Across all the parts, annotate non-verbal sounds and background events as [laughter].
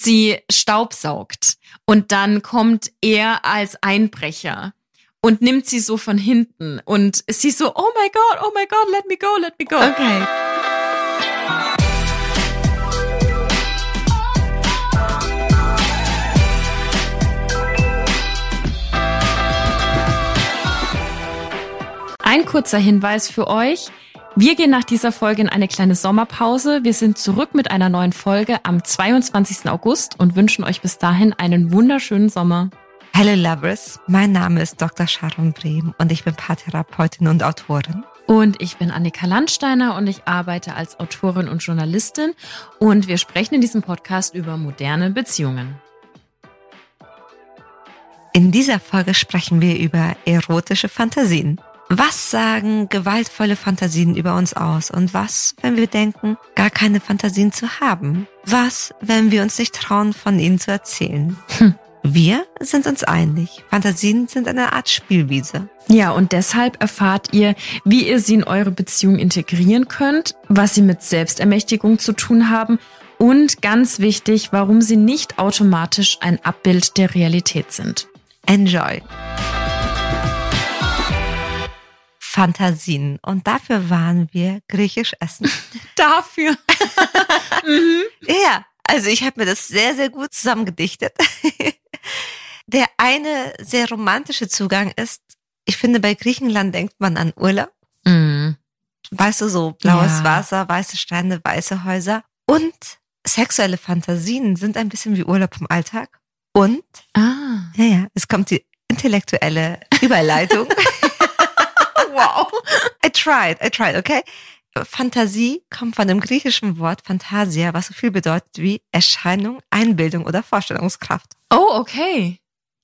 sie staubsaugt und dann kommt er als Einbrecher und nimmt sie so von hinten und sie so, oh my God, oh my God, let me go, let me go. Okay. Ein kurzer Hinweis für euch. Wir gehen nach dieser Folge in eine kleine Sommerpause. Wir sind zurück mit einer neuen Folge am 22. August und wünschen euch bis dahin einen wunderschönen Sommer. Hello Lovers, mein Name ist Dr. Sharon Brehm und ich bin Paartherapeutin und Autorin. Und ich bin Annika Landsteiner und ich arbeite als Autorin und Journalistin und wir sprechen in diesem Podcast über moderne Beziehungen. In dieser Folge sprechen wir über erotische Fantasien. Was sagen gewaltvolle Fantasien über uns aus? Und was, wenn wir denken, gar keine Fantasien zu haben? Was, wenn wir uns nicht trauen, von ihnen zu erzählen? Hm. Wir sind uns einig. Fantasien sind eine Art Spielwiese. Ja, und deshalb erfahrt ihr, wie ihr sie in eure Beziehung integrieren könnt, was sie mit Selbstermächtigung zu tun haben und ganz wichtig, warum sie nicht automatisch ein Abbild der Realität sind. Enjoy! Fantasien. Und dafür waren wir griechisch essen. [laughs] dafür. [laughs] mhm. Ja, also ich habe mir das sehr, sehr gut zusammengedichtet. [laughs] Der eine sehr romantische Zugang ist, ich finde, bei Griechenland denkt man an Urlaub. Mhm. Weißt du, so blaues ja. Wasser, weiße Strände, weiße Häuser. Und sexuelle Fantasien sind ein bisschen wie Urlaub vom Alltag. Und, ah. ja, ja, es kommt die intellektuelle Überleitung. Wow. I tried, I tried, okay? Fantasie kommt von dem griechischen Wort Fantasia, was so viel bedeutet wie Erscheinung, Einbildung oder Vorstellungskraft. Oh, okay.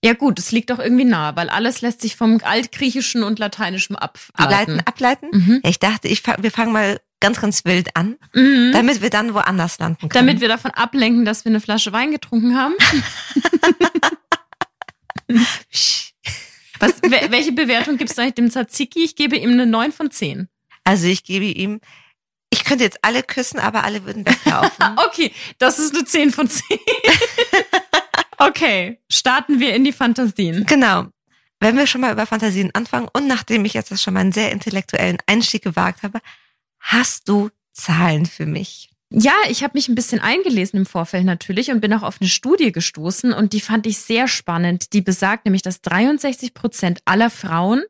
Ja gut, es liegt doch irgendwie nah, weil alles lässt sich vom Altgriechischen und Lateinischen ableiten. Ableiten? Mhm. Ja, ich dachte, ich, wir fangen mal ganz, ganz wild an, mhm. damit wir dann woanders landen können. Damit wir davon ablenken, dass wir eine Flasche Wein getrunken haben. [laughs] [laughs] Was, welche Bewertung gibst du eigentlich dem Tzatziki? Ich gebe ihm eine 9 von 10. Also ich gebe ihm, ich könnte jetzt alle küssen, aber alle würden weglaufen. [laughs] okay, das ist eine 10 von 10. [laughs] okay, starten wir in die Fantasien. Genau. Wenn wir schon mal über Fantasien anfangen und nachdem ich jetzt schon mal einen sehr intellektuellen Einstieg gewagt habe, hast du Zahlen für mich? Ja, ich habe mich ein bisschen eingelesen im Vorfeld natürlich und bin auch auf eine Studie gestoßen und die fand ich sehr spannend. Die besagt nämlich, dass 63 Prozent aller Frauen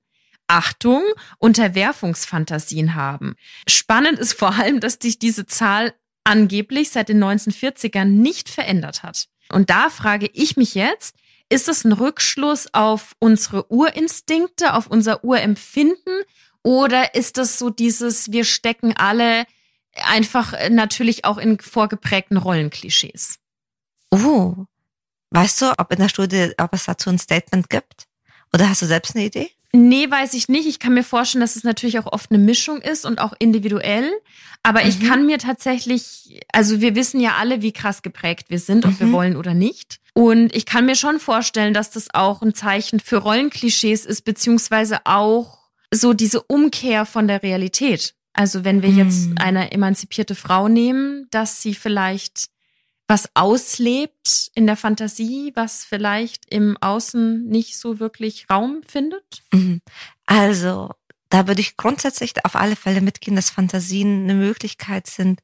Achtung, Unterwerfungsfantasien haben. Spannend ist vor allem, dass sich diese Zahl angeblich seit den 1940ern nicht verändert hat. Und da frage ich mich jetzt, ist das ein Rückschluss auf unsere Urinstinkte, auf unser Urempfinden? Oder ist das so dieses, wir stecken alle einfach äh, natürlich auch in vorgeprägten Rollenklischees. Oh, weißt du, ob in der Studie, ob es dazu ein Statement gibt? Oder hast du selbst eine Idee? Nee, weiß ich nicht. Ich kann mir vorstellen, dass es natürlich auch oft eine Mischung ist und auch individuell. Aber mhm. ich kann mir tatsächlich, also wir wissen ja alle, wie krass geprägt wir sind, ob mhm. wir wollen oder nicht. Und ich kann mir schon vorstellen, dass das auch ein Zeichen für Rollenklischees ist, beziehungsweise auch so diese Umkehr von der Realität. Also wenn wir jetzt hm. eine emanzipierte Frau nehmen, dass sie vielleicht was auslebt in der Fantasie, was vielleicht im Außen nicht so wirklich Raum findet? Mhm. Also, da würde ich grundsätzlich auf alle Fälle mitgehen, dass Fantasien eine Möglichkeit sind,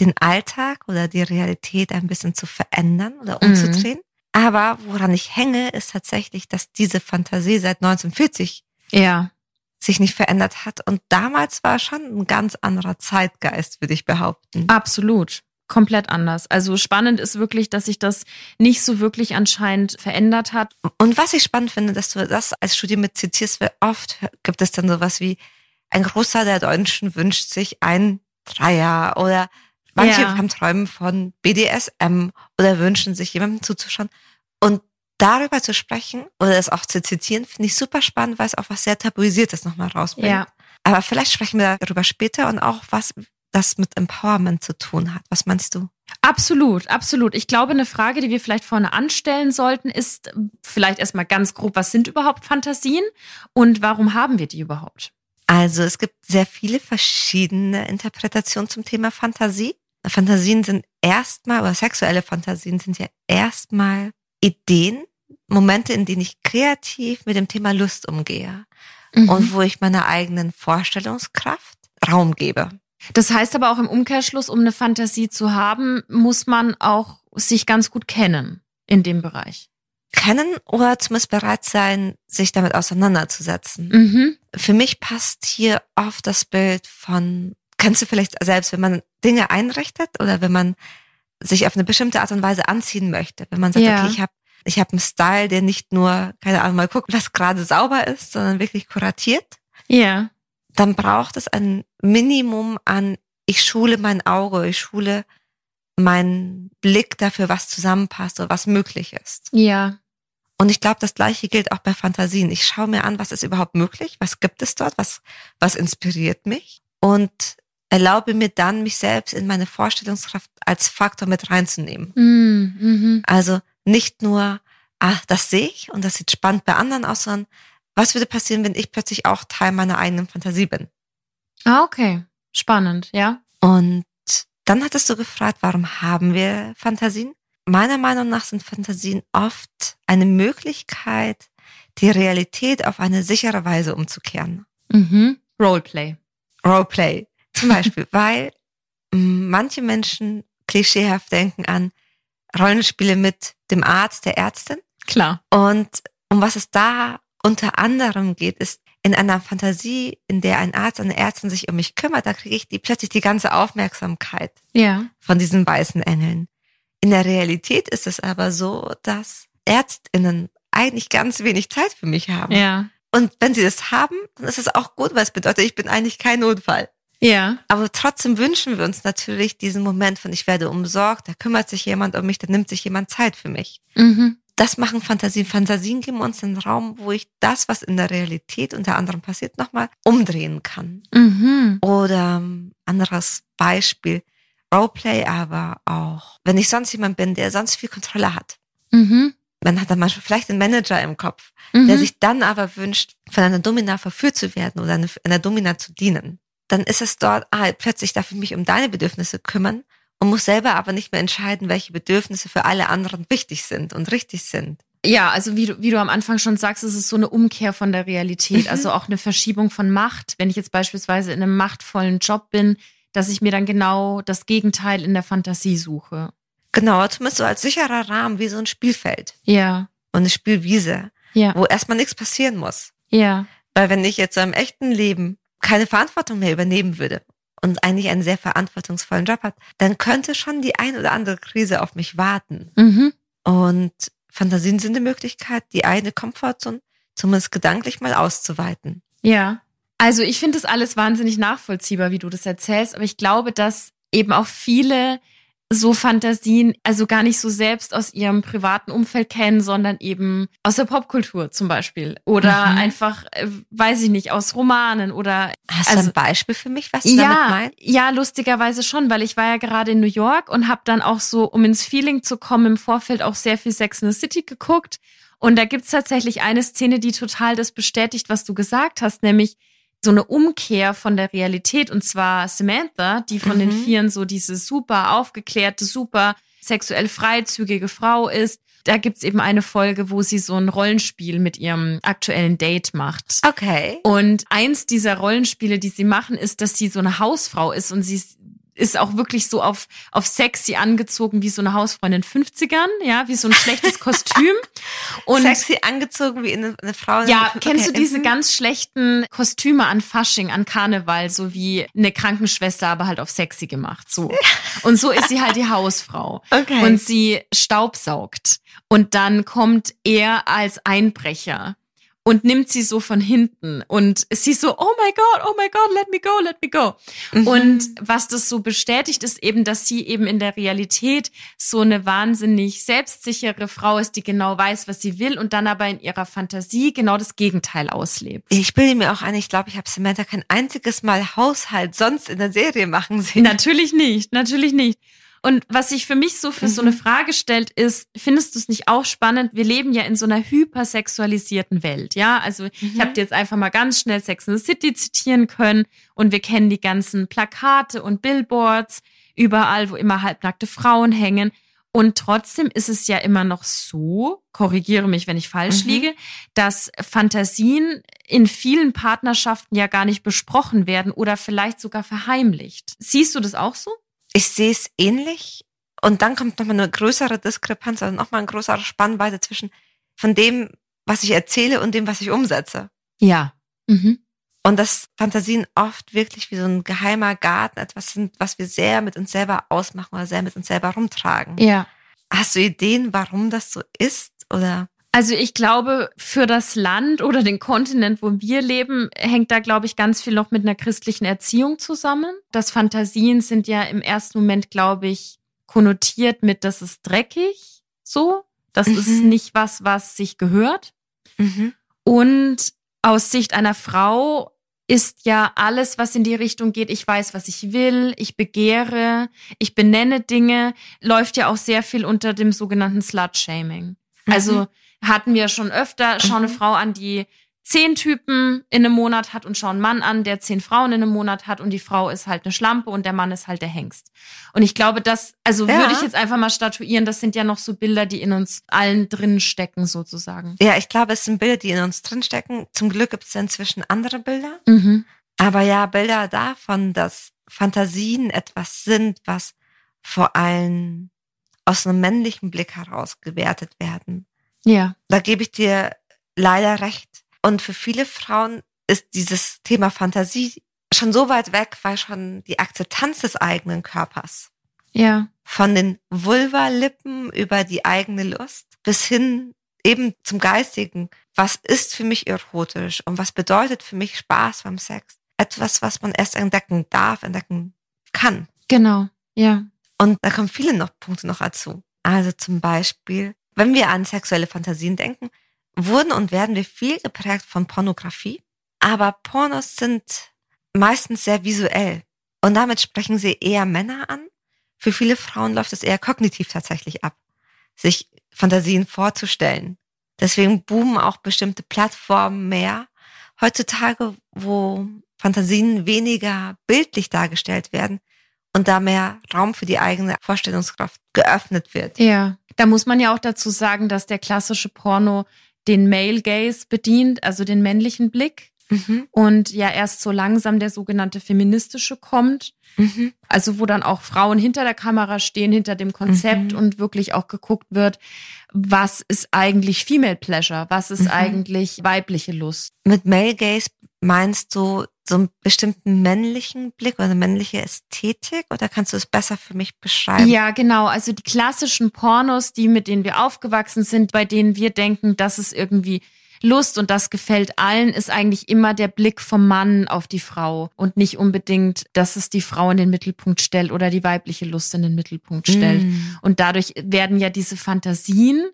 den Alltag oder die Realität ein bisschen zu verändern oder mhm. umzudrehen. Mhm. Aber woran ich hänge, ist tatsächlich, dass diese Fantasie seit 1940 ja sich nicht verändert hat. Und damals war schon ein ganz anderer Zeitgeist, würde ich behaupten. Absolut. Komplett anders. Also spannend ist wirklich, dass sich das nicht so wirklich anscheinend verändert hat. Und was ich spannend finde, dass du das als Studie mit zitierst, weil oft gibt es dann sowas wie, ein Großteil der Deutschen wünscht sich ein Dreier oder manche ja. haben Träumen von BDSM oder wünschen sich jemandem zuzuschauen. Und darüber zu sprechen oder es auch zu zitieren, finde ich super spannend, weil es auch was sehr Tabuisiertes nochmal rausbringt. Ja. Aber vielleicht sprechen wir darüber später und auch, was das mit Empowerment zu tun hat. Was meinst du? Absolut, absolut. Ich glaube, eine Frage, die wir vielleicht vorne anstellen sollten, ist vielleicht erstmal ganz grob, was sind überhaupt Fantasien und warum haben wir die überhaupt? Also es gibt sehr viele verschiedene Interpretationen zum Thema Fantasie. Fantasien sind erstmal, oder sexuelle Fantasien sind ja erstmal Ideen, Momente, in denen ich kreativ mit dem Thema Lust umgehe mhm. und wo ich meiner eigenen Vorstellungskraft Raum gebe. Das heißt aber auch im Umkehrschluss, um eine Fantasie zu haben, muss man auch sich ganz gut kennen in dem Bereich. Kennen oder zumindest bereit sein, sich damit auseinanderzusetzen. Mhm. Für mich passt hier oft das Bild von, kennst du vielleicht selbst, wenn man Dinge einrichtet oder wenn man sich auf eine bestimmte Art und Weise anziehen möchte. Wenn man sagt, ja. okay, ich habe ich hab einen Style, der nicht nur, keine Ahnung, mal guckt, was gerade sauber ist, sondern wirklich kuratiert. Ja. Dann braucht es ein Minimum an, ich schule mein Auge, ich schule meinen Blick dafür, was zusammenpasst oder was möglich ist. Ja. Und ich glaube, das Gleiche gilt auch bei Fantasien. Ich schaue mir an, was ist überhaupt möglich, was gibt es dort, was, was inspiriert mich und erlaube mir dann, mich selbst in meine Vorstellungskraft als Faktor mit reinzunehmen. Mm, mhm. Also nicht nur, ah, das sehe ich und das sieht spannend bei anderen aus, sondern was würde passieren, wenn ich plötzlich auch Teil meiner eigenen Fantasie bin? Ah, okay. Spannend, ja. Und dann hattest du gefragt, warum haben wir Fantasien? Meiner Meinung nach sind Fantasien oft eine Möglichkeit, die Realität auf eine sichere Weise umzukehren. Mhm. Roleplay. Roleplay. Zum Beispiel, [laughs] weil manche Menschen klischeehaft denken an Rollenspiele mit dem Arzt, der Ärztin. Klar. Und um was es da unter anderem geht, ist in einer Fantasie, in der ein Arzt, eine Ärztin sich um mich kümmert, da kriege ich die plötzlich die ganze Aufmerksamkeit ja. von diesen weißen Engeln. In der Realität ist es aber so, dass Ärztinnen eigentlich ganz wenig Zeit für mich haben. Ja. Und wenn sie das haben, dann ist es auch gut, weil es bedeutet, ich bin eigentlich kein Notfall. Ja. Aber trotzdem wünschen wir uns natürlich diesen Moment von ich werde umsorgt, da kümmert sich jemand um mich, da nimmt sich jemand Zeit für mich. Mhm. Das machen Fantasien. Fantasien geben uns einen Raum, wo ich das, was in der Realität unter anderem passiert, nochmal umdrehen kann. Mhm. Oder ähm, anderes Beispiel, Roleplay aber auch, wenn ich sonst jemand bin, der sonst viel Kontrolle hat. Mhm. Man hat dann manchmal vielleicht einen Manager im Kopf, mhm. der sich dann aber wünscht, von einer Domina verführt zu werden oder einer Domina zu dienen dann ist es dort, ah, plötzlich darf ich mich um deine Bedürfnisse kümmern und muss selber aber nicht mehr entscheiden, welche Bedürfnisse für alle anderen wichtig sind und richtig sind. Ja, also wie du, wie du am Anfang schon sagst, es ist so eine Umkehr von der Realität, mhm. also auch eine Verschiebung von Macht. Wenn ich jetzt beispielsweise in einem machtvollen Job bin, dass ich mir dann genau das Gegenteil in der Fantasie suche. Genau, zumindest so als sicherer Rahmen, wie so ein Spielfeld. Ja. Und eine Spielwiese, ja. wo erstmal nichts passieren muss. Ja. Weil wenn ich jetzt so im echten Leben keine Verantwortung mehr übernehmen würde und eigentlich einen sehr verantwortungsvollen Job hat, dann könnte schon die ein oder andere Krise auf mich warten. Mhm. Und Fantasien sind eine Möglichkeit, die eigene Komfortzone zumindest gedanklich mal auszuweiten. Ja. Also ich finde das alles wahnsinnig nachvollziehbar, wie du das erzählst, aber ich glaube, dass eben auch viele so Fantasien, also gar nicht so selbst aus ihrem privaten Umfeld kennen, sondern eben aus der Popkultur zum Beispiel. Oder mhm. einfach, äh, weiß ich nicht, aus Romanen oder. Hast also, du ein Beispiel für mich, was du ja, damit meinst? Ja, lustigerweise schon, weil ich war ja gerade in New York und habe dann auch so, um ins Feeling zu kommen, im Vorfeld auch sehr viel Sex in the City geguckt. Und da gibt's tatsächlich eine Szene, die total das bestätigt, was du gesagt hast, nämlich so eine Umkehr von der Realität und zwar Samantha, die von mhm. den Vieren so diese super aufgeklärte, super sexuell freizügige Frau ist. Da gibt's eben eine Folge, wo sie so ein Rollenspiel mit ihrem aktuellen Date macht. Okay. Und eins dieser Rollenspiele, die sie machen, ist, dass sie so eine Hausfrau ist und sie ist auch wirklich so auf, auf sexy angezogen wie so eine Hausfrau in den 50ern, ja, wie so ein schlechtes Kostüm. [laughs] Und sexy angezogen wie eine, eine Frau. Ja, okay. kennst du diese mhm. ganz schlechten Kostüme an Fasching, an Karneval, so wie eine Krankenschwester, aber halt auf sexy gemacht, so. [laughs] Und so ist sie halt die Hausfrau. Okay. Und sie staubsaugt. Und dann kommt er als Einbrecher und nimmt sie so von hinten und sie so, oh my God, oh my God, let me go, let me go. Mhm. Und was das so bestätigt, ist eben, dass sie eben in der Realität so eine wahnsinnig selbstsichere Frau ist, die genau weiß, was sie will und dann aber in ihrer Fantasie genau das Gegenteil auslebt. Ich bilde mir auch ein, ich glaube, ich habe Samantha kein einziges Mal Haushalt sonst in der Serie machen sehen. Natürlich nicht, natürlich nicht. Und was sich für mich so für mhm. so eine mhm. Frage stellt, ist, findest du es nicht auch spannend? Wir leben ja in so einer hypersexualisierten Welt, ja? Also mhm. ich habe jetzt einfach mal ganz schnell Sex in the City zitieren können und wir kennen die ganzen Plakate und Billboards überall, wo immer halbnackte Frauen hängen. Und trotzdem ist es ja immer noch so, korrigiere mich, wenn ich falsch mhm. liege, dass Fantasien in vielen Partnerschaften ja gar nicht besprochen werden oder vielleicht sogar verheimlicht. Siehst du das auch so? Ich sehe es ähnlich. Und dann kommt nochmal eine größere Diskrepanz, also nochmal ein größerer Spannweite zwischen von dem, was ich erzähle und dem, was ich umsetze. Ja. Mhm. Und dass Fantasien oft wirklich wie so ein geheimer Garten etwas sind, was wir sehr mit uns selber ausmachen oder sehr mit uns selber rumtragen. Ja. Hast du Ideen, warum das so ist? Oder? Also ich glaube, für das Land oder den Kontinent, wo wir leben, hängt da, glaube ich, ganz viel noch mit einer christlichen Erziehung zusammen. Das Fantasien sind ja im ersten Moment, glaube ich, konnotiert mit, das ist dreckig, so. Das mhm. ist nicht was, was sich gehört. Mhm. Und aus Sicht einer Frau ist ja alles, was in die Richtung geht, ich weiß, was ich will, ich begehre, ich benenne Dinge, läuft ja auch sehr viel unter dem sogenannten Slut-Shaming. Also mhm. Hatten wir schon öfter, schau eine mhm. Frau an, die zehn Typen in einem Monat hat und schau einen Mann an, der zehn Frauen in einem Monat hat und die Frau ist halt eine Schlampe und der Mann ist halt der Hengst. Und ich glaube, das, also ja. würde ich jetzt einfach mal statuieren, das sind ja noch so Bilder, die in uns allen drin stecken, sozusagen. Ja, ich glaube, es sind Bilder, die in uns drin stecken. Zum Glück gibt es inzwischen andere Bilder. Mhm. Aber ja, Bilder davon, dass Fantasien etwas sind, was vor allem aus einem männlichen Blick heraus gewertet werden. Ja. Da gebe ich dir leider recht. Und für viele Frauen ist dieses Thema Fantasie schon so weit weg, weil schon die Akzeptanz des eigenen Körpers. Ja. Von den Vulva-Lippen über die eigene Lust bis hin eben zum Geistigen. Was ist für mich erotisch und was bedeutet für mich Spaß beim Sex? Etwas, was man erst entdecken darf, entdecken kann. Genau, ja. Und da kommen viele noch Punkte noch dazu. Also zum Beispiel, wenn wir an sexuelle Fantasien denken, wurden und werden wir viel geprägt von Pornografie. Aber Pornos sind meistens sehr visuell. Und damit sprechen sie eher Männer an. Für viele Frauen läuft es eher kognitiv tatsächlich ab, sich Fantasien vorzustellen. Deswegen boomen auch bestimmte Plattformen mehr. Heutzutage, wo Fantasien weniger bildlich dargestellt werden und da mehr Raum für die eigene Vorstellungskraft geöffnet wird. Ja, da muss man ja auch dazu sagen, dass der klassische Porno den Male Gaze bedient, also den männlichen Blick. Mhm. Und ja erst so langsam der sogenannte feministische kommt. Mhm. Also wo dann auch Frauen hinter der Kamera stehen, hinter dem Konzept mhm. und wirklich auch geguckt wird, was ist eigentlich Female Pleasure, was ist mhm. eigentlich weibliche Lust. Mit Male Gaze meinst du so einen bestimmten männlichen Blick oder eine männliche Ästhetik oder kannst du es besser für mich beschreiben? Ja, genau. Also die klassischen Pornos, die mit denen wir aufgewachsen sind, bei denen wir denken, das ist irgendwie Lust und das gefällt allen, ist eigentlich immer der Blick vom Mann auf die Frau und nicht unbedingt, dass es die Frau in den Mittelpunkt stellt oder die weibliche Lust in den Mittelpunkt stellt. Mm. Und dadurch werden ja diese Fantasien,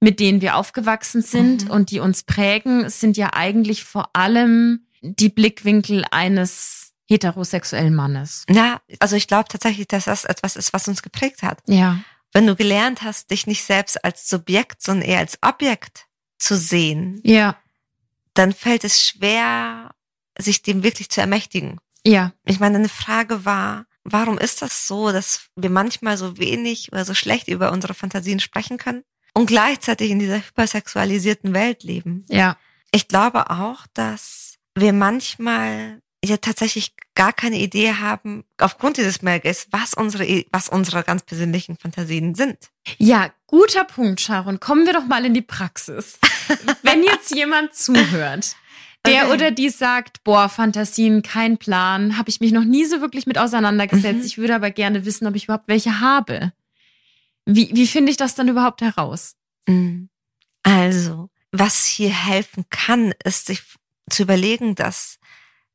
mit denen wir aufgewachsen sind mhm. und die uns prägen, sind ja eigentlich vor allem die Blickwinkel eines heterosexuellen Mannes. Ja, also ich glaube tatsächlich, dass das etwas ist, was uns geprägt hat. Ja. Wenn du gelernt hast, dich nicht selbst als Subjekt, sondern eher als Objekt zu sehen, ja. dann fällt es schwer, sich dem wirklich zu ermächtigen. Ja. Ich meine, eine Frage war, warum ist das so, dass wir manchmal so wenig oder so schlecht über unsere Fantasien sprechen können und gleichzeitig in dieser hypersexualisierten Welt leben? Ja. Ich glaube auch, dass wir manchmal ja tatsächlich gar keine Idee haben, aufgrund dieses Mails, was unsere, was unsere ganz persönlichen Fantasien sind. Ja, guter Punkt, Sharon. Kommen wir doch mal in die Praxis. [laughs] Wenn jetzt jemand zuhört, der okay. oder die sagt, boah, Fantasien, kein Plan, habe ich mich noch nie so wirklich mit auseinandergesetzt. Mhm. Ich würde aber gerne wissen, ob ich überhaupt welche habe. Wie, wie finde ich das dann überhaupt heraus? Mhm. Also, was hier helfen kann, ist sich zu überlegen, dass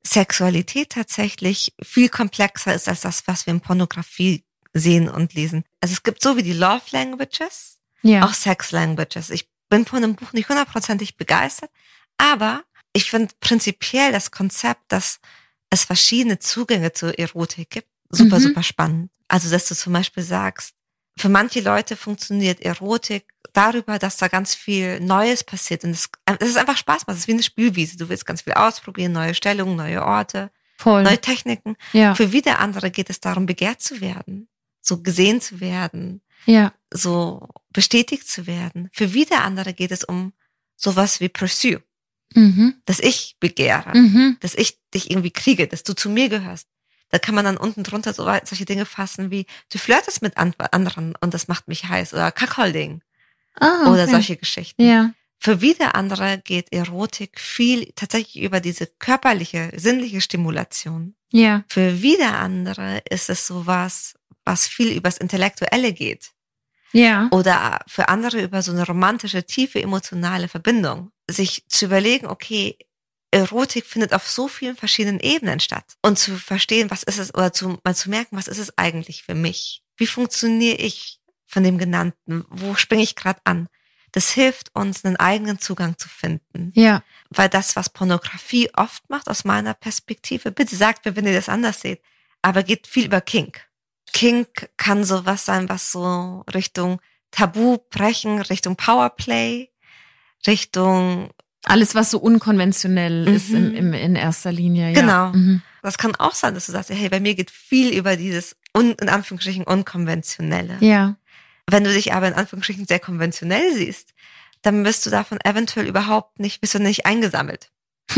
Sexualität tatsächlich viel komplexer ist als das, was wir in Pornografie sehen und lesen. Also es gibt so wie die Love Languages, ja. auch Sex Languages. Ich bin von dem Buch nicht hundertprozentig begeistert, aber ich finde prinzipiell das Konzept, dass es verschiedene Zugänge zur Erotik gibt, super, mhm. super spannend. Also, dass du zum Beispiel sagst, für manche Leute funktioniert Erotik darüber, dass da ganz viel Neues passiert. Und es, es ist einfach Spaß macht. Es ist wie eine Spielwiese. Du willst ganz viel ausprobieren, neue Stellungen, neue Orte. Voll. neue Techniken. Ja. Für wieder andere geht es darum, begehrt zu werden, so gesehen zu werden, Ja. so bestätigt zu werden. Für wieder andere geht es um sowas wie Pursue, Mhm. dass ich begehre, Mhm. dass ich dich irgendwie kriege, dass du zu mir gehörst. Da kann man dann unten drunter so weit- solche Dinge fassen wie, du flirtest mit an- anderen und das macht mich heiß oder Kackholding Ah, oder okay. solche Geschichten. Ja. Für wieder andere geht Erotik viel tatsächlich über diese körperliche, sinnliche Stimulation. Ja. Für wieder andere ist es sowas, was viel übers Intellektuelle geht. Ja. Oder für andere über so eine romantische, tiefe, emotionale Verbindung. Sich zu überlegen, okay, Erotik findet auf so vielen verschiedenen Ebenen statt. Und zu verstehen, was ist es, oder zu, mal zu merken, was ist es eigentlich für mich? Wie funktioniere ich von dem Genannten? Wo springe ich gerade an? Das hilft uns, einen eigenen Zugang zu finden. Ja. Weil das, was Pornografie oft macht, aus meiner Perspektive, bitte sagt mir, wenn ihr das anders seht, aber geht viel über Kink. Kink kann sowas sein, was so Richtung Tabu brechen, Richtung Powerplay, Richtung, Alles, was so unkonventionell ist im, Mhm. im, in erster Linie. Ja. Genau. Mhm. das kann auch sein, dass du sagst, hey, bei mir geht viel über dieses, un, in Anführungsstrichen, unkonventionelle. Ja. Wenn du dich aber in Anführungsstrichen sehr konventionell siehst, dann bist du davon eventuell überhaupt nicht, bist du nicht eingesammelt. [laughs]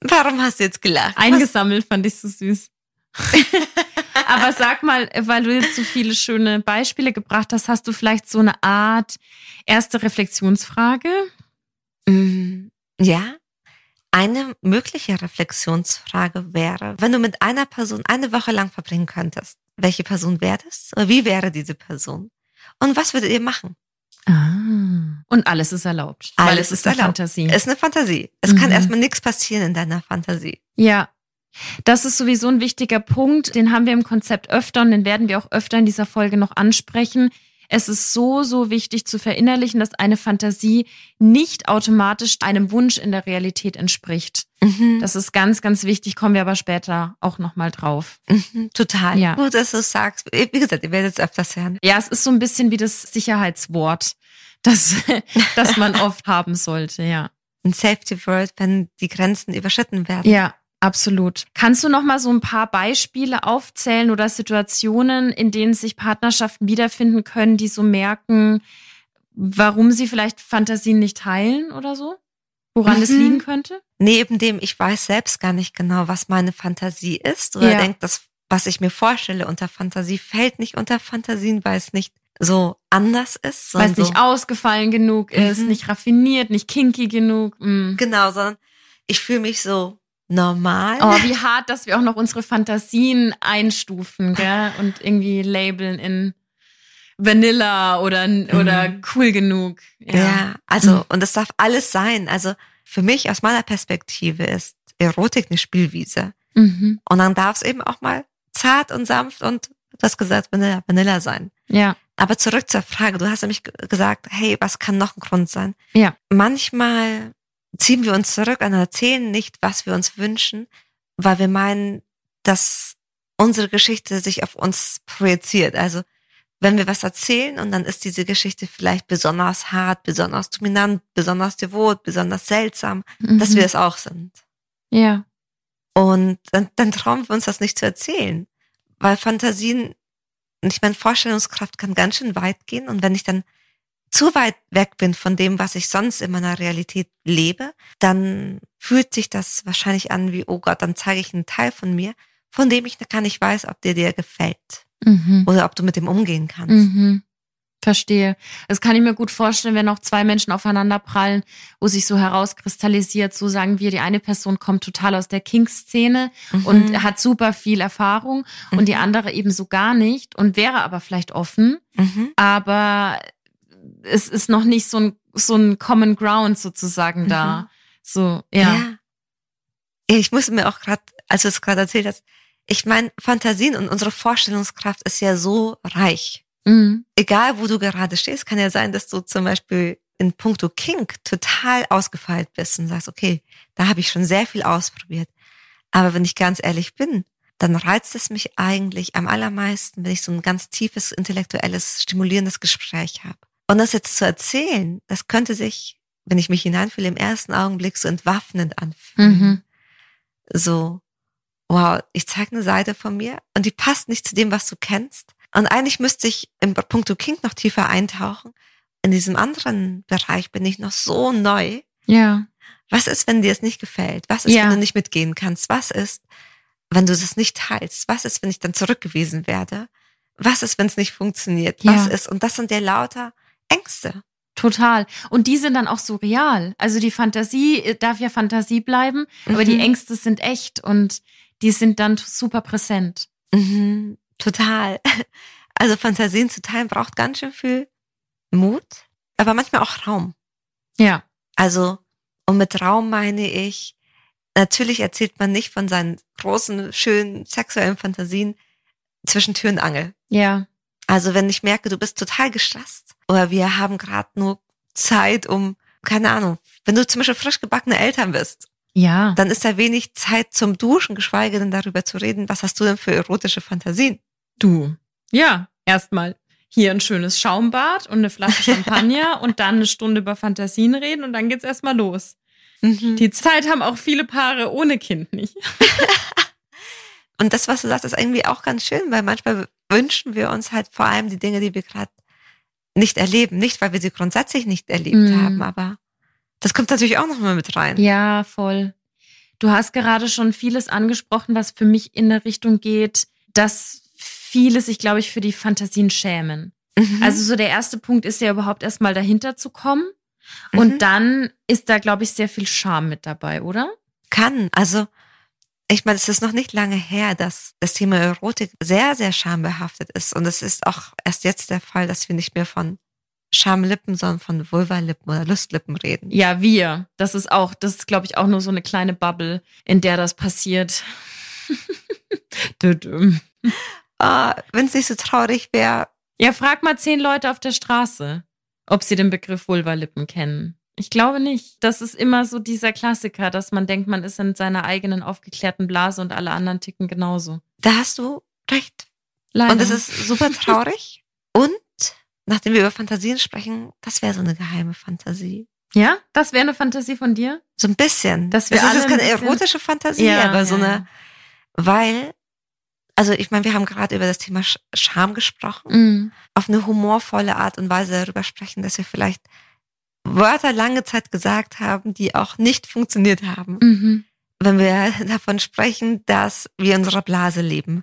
Warum hast du jetzt gelacht? Was- Eingesammelt fand ich so süß. [laughs] Aber sag mal, weil du jetzt so viele schöne Beispiele gebracht hast, hast du vielleicht so eine Art erste Reflexionsfrage? Mm, Ja. Eine mögliche Reflexionsfrage wäre, wenn du mit einer Person eine Woche lang verbringen könntest, welche Person wäre das? Oder wie wäre diese Person? Und was würdet ihr machen? Ah. Und alles ist erlaubt. weil Alles es ist ist eine erlaubt. Fantasie. Es ist eine Fantasie. Es kann Mhm. erstmal nichts passieren in deiner Fantasie. Ja. Das ist sowieso ein wichtiger Punkt. Den haben wir im Konzept öfter und den werden wir auch öfter in dieser Folge noch ansprechen. Es ist so, so wichtig zu verinnerlichen, dass eine Fantasie nicht automatisch einem Wunsch in der Realität entspricht. Mhm. Das ist ganz, ganz wichtig, kommen wir aber später auch nochmal drauf. Mhm. Total. Ja. Gut, dass du sagst. Wie gesagt, ihr werdet es öfters hören. Ja, es ist so ein bisschen wie das Sicherheitswort, [laughs] das, das man oft haben sollte, ja. Ein Safety Word, wenn die Grenzen überschritten werden. Ja, absolut. Kannst du noch mal so ein paar Beispiele aufzählen oder Situationen, in denen sich Partnerschaften wiederfinden können, die so merken, warum sie vielleicht Fantasien nicht teilen oder so? Woran es Mhm. liegen könnte? Neben dem, ich weiß selbst gar nicht genau, was meine Fantasie ist oder Ja. denke, das, was ich mir vorstelle unter Fantasie, fällt nicht unter Fantasien, weil es nicht so anders ist. Weil es nicht so, ausgefallen genug ist, Mhm. nicht raffiniert, nicht kinky genug. Mm. Genau, sondern ich fühle mich so normal. Oh, wie hart, dass wir auch noch unsere Fantasien einstufen, gell? Und irgendwie labeln in Vanilla oder, oder cool genug. Ja, also, Mhm. und das darf alles sein. Also für mich aus meiner Perspektive ist Erotik eine Spielwiese. Mhm. Und dann darf es eben auch mal zart und sanft und du hast gesagt, Vanilla, Vanilla sein. Ja, Aber zurück zur Frage. Du hast nämlich ge- gesagt, hey, was kann noch ein Grund sein? Ja. Manchmal ziehen wir uns zurück und erzählen nicht, was wir uns wünschen, weil wir meinen, dass unsere Geschichte sich auf uns projiziert. Also wenn wir was erzählen und dann ist diese Geschichte vielleicht besonders hart, besonders dominant, besonders devot, besonders seltsam, dass Mhm. wir es auch sind. Ja. Und dann, dann trauen wir uns das nicht zu erzählen. Weil Fantasien, ich meine, Vorstellungskraft kann ganz schön weit gehen. Und wenn ich dann zu weit weg bin von dem, was ich sonst in meiner Realität lebe, dann fühlt sich das wahrscheinlich an wie, oh Gott, dann zeige ich einen Teil von mir, von dem ich gar nicht weiß, ob der dir gefällt Mhm. oder ob du mit dem umgehen kannst. Mhm. Verstehe. Das kann ich mir gut vorstellen, wenn auch zwei Menschen aufeinander prallen, wo sich so herauskristallisiert, so sagen wir, die eine Person kommt total aus der King-Szene Mhm. und hat super viel Erfahrung und die andere eben so gar nicht und wäre aber vielleicht offen, Mhm. aber es ist noch nicht so ein, so ein Common Ground sozusagen da. Mhm. So, ja. Ja. Ich muss mir auch gerade, als du es gerade erzählt hast, ich meine, Fantasien und unsere Vorstellungskraft ist ja so reich. Mhm. Egal, wo du gerade stehst, kann ja sein, dass du zum Beispiel in puncto Kink total ausgefeilt bist und sagst, okay, da habe ich schon sehr viel ausprobiert. Aber wenn ich ganz ehrlich bin, dann reizt es mich eigentlich am allermeisten, wenn ich so ein ganz tiefes, intellektuelles, stimulierendes Gespräch habe. Und das jetzt zu erzählen, das könnte sich, wenn ich mich hineinfühle, im ersten Augenblick so entwaffnend anfühlen. Mhm. So, wow, ich zeige eine Seite von mir und die passt nicht zu dem, was du kennst. Und eigentlich müsste ich im Punkto King noch tiefer eintauchen. In diesem anderen Bereich bin ich noch so neu. Ja. Was ist, wenn dir es nicht gefällt? Was ist, Ja. wenn du nicht mitgehen kannst? Was ist, wenn du das nicht teilst? Was ist, wenn ich dann zurückgewiesen werde? Was ist, wenn es nicht funktioniert? Was Ja. ist? Und das sind ja lauter Ängste. Total. Und die sind dann auch so real. Also die Fantasie äh, darf ja Fantasie bleiben, aber die Mhm. Ängste sind echt und die sind dann super präsent. Mhm, total. [laughs] Also Fantasien zu teilen braucht ganz schön viel Mut, aber manchmal auch Raum. Ja. Also, und mit Raum meine ich, natürlich erzählt man nicht von seinen großen, schönen sexuellen Fantasien zwischen Tür und Angel. Ja. Also, wenn ich merke, du bist total gestresst oder wir haben gerade nur Zeit, um, keine Ahnung, wenn du zum Beispiel frisch gebackene Eltern bist, Ja. dann ist da wenig Zeit zum Duschen, geschweige denn darüber zu reden, was hast du denn für erotische Fantasien? Du. Ja. Erstmal hier ein schönes Schaumbad und eine Flasche Champagner [laughs] und dann eine Stunde über Fantasien reden und dann geht's erstmal los. Die Die Zeit haben auch viele Paare ohne Kind nicht. [laughs] Und das, was du sagst, ist irgendwie auch ganz schön, weil manchmal wünschen wir uns halt vor allem die Dinge, die wir gerade nicht erleben. Nicht, weil wir sie grundsätzlich nicht erlebt Mm. haben, aber das kommt natürlich auch nochmal mit rein. Ja, voll. Du hast gerade schon vieles angesprochen, was für mich in eine Richtung geht, dass viele sich, glaube ich, für die Fantasien schämen. Mhm. Also so der erste Punkt ist ja überhaupt erstmal dahinter zu kommen. Und Mhm. dann ist da, glaube ich, sehr viel Scham mit dabei, oder? kann. Also, ich meine, es ist noch nicht lange her, dass das Thema Erotik sehr, sehr schambehaftet ist. Und es ist auch erst jetzt der Fall, dass wir nicht mehr von Schamlippen, sondern von Vulvalippen oder Lustlippen reden. Ja, wir. Das ist auch, das ist, glaube ich, auch nur so eine kleine Bubble, in der das passiert. [laughs] Ah, Wenn es nicht so traurig wäre, ja, frag mal zehn Leute auf der Straße, ob sie den Begriff Vulvalippen kennen. Ich glaube nicht. Das ist immer so dieser Klassiker, dass man denkt, man ist in seiner eigenen aufgeklärten Blase und alle anderen ticken genauso. da hast du recht. Leider. Und es ist super traurig. [laughs] Und nachdem wir über Fantasien sprechen, das wäre so eine geheime Fantasie. ja, das wäre eine Fantasie von dir? So ein bisschen. Wir es ist jetzt ein keine erotische Fantasie, Ja, aber so ja, eine, weil, also ich meine, wir haben gerade über das Thema Sch- Scham gesprochen, Mhm. auf eine humorvolle Art und Weise darüber sprechen, dass wir vielleicht Wörter lange Zeit gesagt haben, die auch nicht funktioniert haben. Mhm. Wenn wir davon sprechen, dass wir in unserer Blase leben,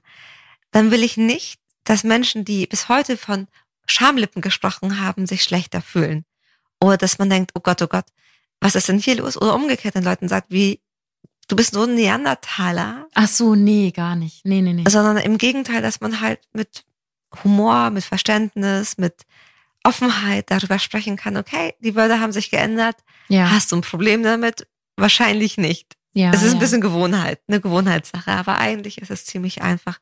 dann will ich nicht, dass Menschen, die bis heute von Schamlippen gesprochen haben, sich schlechter fühlen. Oder dass man denkt, oh Gott, oh Gott, was ist denn hier los? Oder umgekehrt den Leuten sagt, wie, du bist so ein Neandertaler. Ach so, nee, gar nicht. Nee, nee, nee. Sondern im Gegenteil, dass man halt mit Humor, mit Verständnis, mit Offenheit darüber sprechen kann, okay, die Wörter haben sich geändert. ja. Hast du ein Problem damit? Wahrscheinlich nicht. ja, Es ist ein ja. bisschen Gewohnheit, eine Gewohnheitssache, aber eigentlich ist es ziemlich einfach,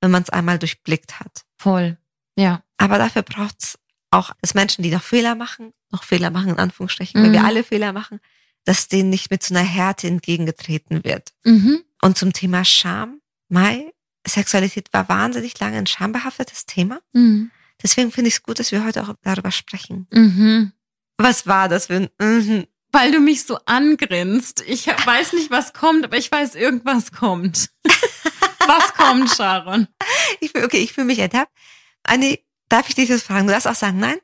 wenn man es einmal durchblickt hat. voll. Ja. Aber dafür braucht es auch, dass Menschen, die noch Fehler machen, noch Fehler machen in Anführungsstrichen, weil wir Mhm. alle Fehler machen, dass denen nicht mit so einer Härte entgegengetreten wird. Mhm. Und zum Thema Scham, Mai, Sexualität war wahnsinnig lange ein schambehaftetes Thema. Mhm. Deswegen finde ich es gut, dass wir heute auch darüber sprechen. Mhm. Was war das für ein mhm. Weil du mich so angrinst. Ich weiß nicht, was kommt, aber ich weiß, irgendwas kommt. [laughs] was kommt, Sharon? Ich fühl, okay, ich fühle mich ertappt. Anni, darf ich dich das fragen? Du darfst auch sagen, nein.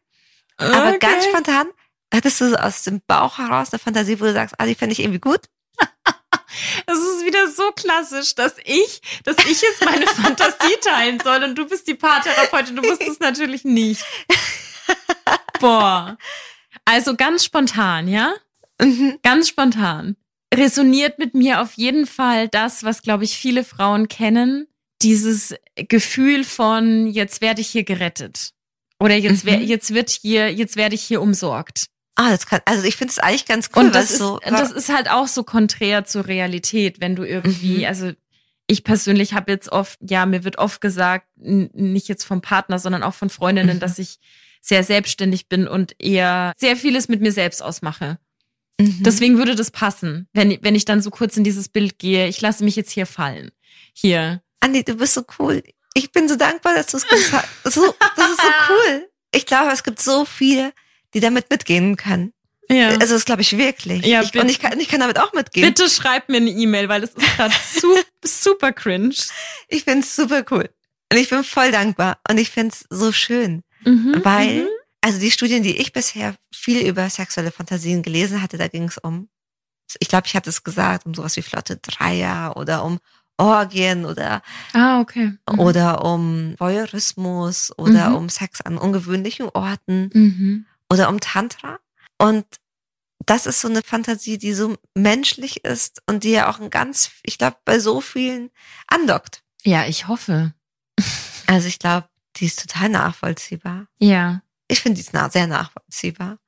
Aber ganz Okay. spontan, hattest du so aus dem Bauch heraus eine Fantasie, wo du sagst, ah, die fände ich irgendwie gut? [laughs] Es ist wieder so klassisch, dass ich, dass ich jetzt meine [laughs] Fantasie teilen soll und du bist die Paartherapeutin. Du wusstest natürlich nicht. Boah. Also ganz spontan, ja? Mhm. Ganz spontan. Resoniert mit mir auf jeden Fall das, was, glaube ich, viele Frauen kennen. Dieses Gefühl von, jetzt werde ich hier gerettet. Oder jetzt, Mhm. jetzt wird hier, jetzt werde ich hier umsorgt. Ah, das kann, also ich finde es eigentlich ganz cool, Und das ist, so, das ist halt auch so konträr zur Realität, wenn du irgendwie, Mhm. also ich persönlich habe jetzt oft, ja, mir wird oft gesagt, nicht jetzt vom Partner, sondern auch von Freundinnen, Mhm. dass ich sehr selbstständig bin und eher sehr vieles mit mir selbst ausmache. Mhm. Deswegen würde das passen, wenn, wenn ich dann so kurz in dieses Bild gehe. Ich lasse mich jetzt hier fallen. Hier. Andi, du bist so cool. Ich bin so dankbar, dass du es gesagt hast. So, das ist so [laughs] cool. Ich glaube, es gibt so viele, die damit mitgehen können. Ja. Also das glaube ich wirklich. Ja, ich, und ich kann, ich kann damit auch mitgehen. Bitte schreib mir eine E-Mail, weil das ist gerade super, [laughs] super cringe. Ich find's super cool. Und ich bin voll dankbar. Und ich find's so schön. Mhm, weil, mhm. also die Studien, die ich bisher viel über sexuelle Fantasien gelesen hatte, da ging es um, ich glaube, ich hatte es gesagt, um sowas wie flotte Dreier oder um Orgien oder, ah, okay. Mhm. oder um Voyeurismus oder mhm. um Sex an ungewöhnlichen Orten mhm. Oder um Tantra. Und das ist so eine Fantasie, die so menschlich ist und die ja auch ein ganz, ich glaube, bei so vielen andockt. Ja, ich hoffe. [laughs] Also ich glaube, die ist total nachvollziehbar. Ja. Ich finde die ist sehr nachvollziehbar.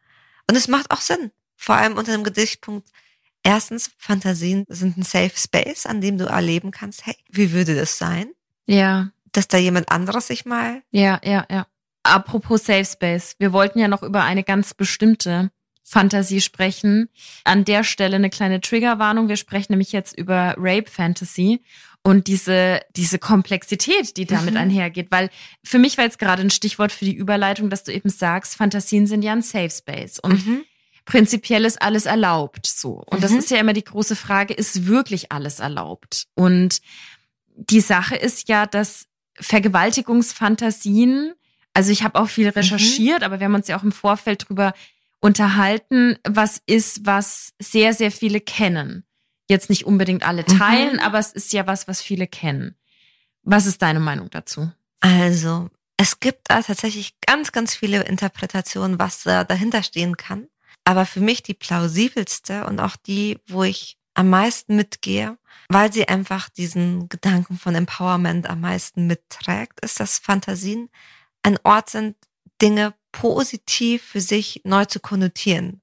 Und es macht auch Sinn. Vor allem unter dem Gedichtpunkt, Erstens, Fantasien sind ein Safe Space, an dem du erleben kannst, hey, wie würde das sein? Ja. Dass da jemand anderes sich mal. Ja, ja, ja. Apropos Safe Space. Wir wollten ja noch über eine ganz bestimmte Fantasie sprechen. An der Stelle eine kleine Triggerwarnung. Wir sprechen nämlich jetzt über Rape Fantasy und diese, diese Komplexität, die damit mhm. einhergeht. Weil für mich war jetzt gerade ein Stichwort für die Überleitung, dass du eben sagst, Fantasien sind ja ein Safe Space. Und mhm prinzipiell ist alles erlaubt so. Und mhm. das ist ja immer die große Frage, ist wirklich alles erlaubt? Und die Sache ist ja, dass Vergewaltigungsfantasien, also ich habe auch viel mhm. recherchiert, mhm. aber wir haben uns ja auch im Vorfeld drüber unterhalten, was ist, was sehr, sehr viele kennen. Jetzt nicht unbedingt alle mhm. teilen, mhm. aber es ist ja was, was viele kennen. Was ist deine Meinung dazu? Also, es gibt da tatsächlich ganz, ganz viele Interpretationen, was da dahinter stehen kann. Aber für mich die plausibelste und auch die, wo ich am meisten mitgehe, weil sie einfach diesen Gedanken von Empowerment am meisten mitträgt, ist, dass Fantasien ein Ort sind, Dinge positiv für sich neu zu konnotieren.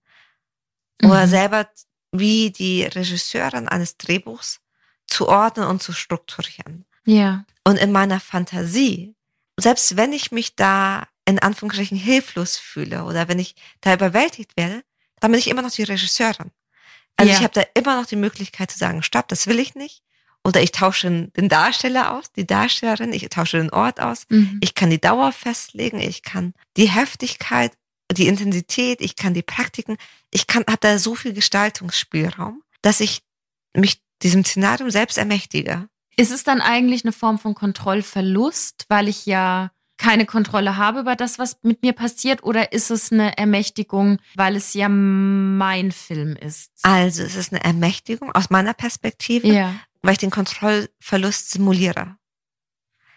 Mhm. Oder selber wie die Regisseurin eines Drehbuchs zu ordnen und zu strukturieren. Ja. Und in meiner Fantasie, selbst wenn ich mich da in Anführungsstrichen hilflos fühle oder wenn ich da überwältigt werde, dann bin ich immer noch die Regisseurin. Also ja. ich habe da immer noch die Möglichkeit zu sagen, stopp, das will ich nicht. Oder ich tausche den Darsteller aus, die Darstellerin, ich tausche den Ort aus. Mhm. Ich kann die Dauer festlegen, ich kann die Heftigkeit, die Intensität, ich kann die Praktiken, ich kann, habe da so viel Gestaltungsspielraum, dass ich mich diesem Szenarium selbst ermächtige. Ist es dann eigentlich eine Form von Kontrollverlust, weil ich ja keine Kontrolle habe über das, was mit mir passiert? Oder ist es eine Ermächtigung, weil es ja mein Film ist? Also es ist eine Ermächtigung aus meiner Perspektive, ja. Weil ich den Kontrollverlust simuliere.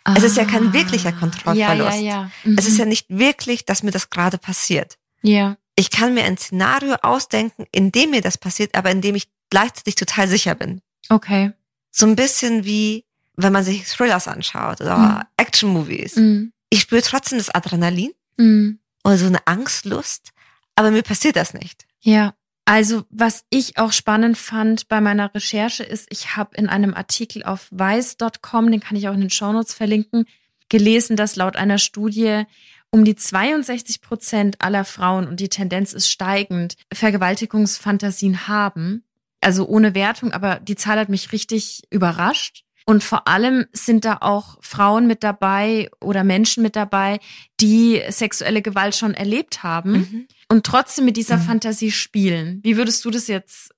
Ah. Es ist ja kein ah. wirklicher Kontrollverlust. Ja, ja, mhm. Es ist ja nicht wirklich, dass mir das gerade passiert. Ja. Ich kann mir ein Szenario ausdenken, in dem mir das passiert, aber in dem ich gleichzeitig total sicher bin. Okay. So ein bisschen wie, wenn man sich Thrillers anschaut oder mhm. Action-Movies. Mhm ich spüre trotzdem das Adrenalin mhm. oder so eine Angstlust, aber mir passiert das nicht. Ja. Also was ich auch spannend fand bei meiner Recherche ist, ich habe in einem Artikel auf weiß.com, den kann ich auch in den Shownotes verlinken, gelesen, dass laut einer Studie um die 62 Prozent aller Frauen, und die Tendenz ist steigend, Vergewaltigungsfantasien haben. Also ohne Wertung, aber die Zahl hat mich richtig überrascht. Und vor allem sind da auch Frauen mit dabei oder Menschen mit dabei, die sexuelle Gewalt schon erlebt haben mhm. Und trotzdem mit dieser mhm. Fantasie spielen. Wie würdest du das jetzt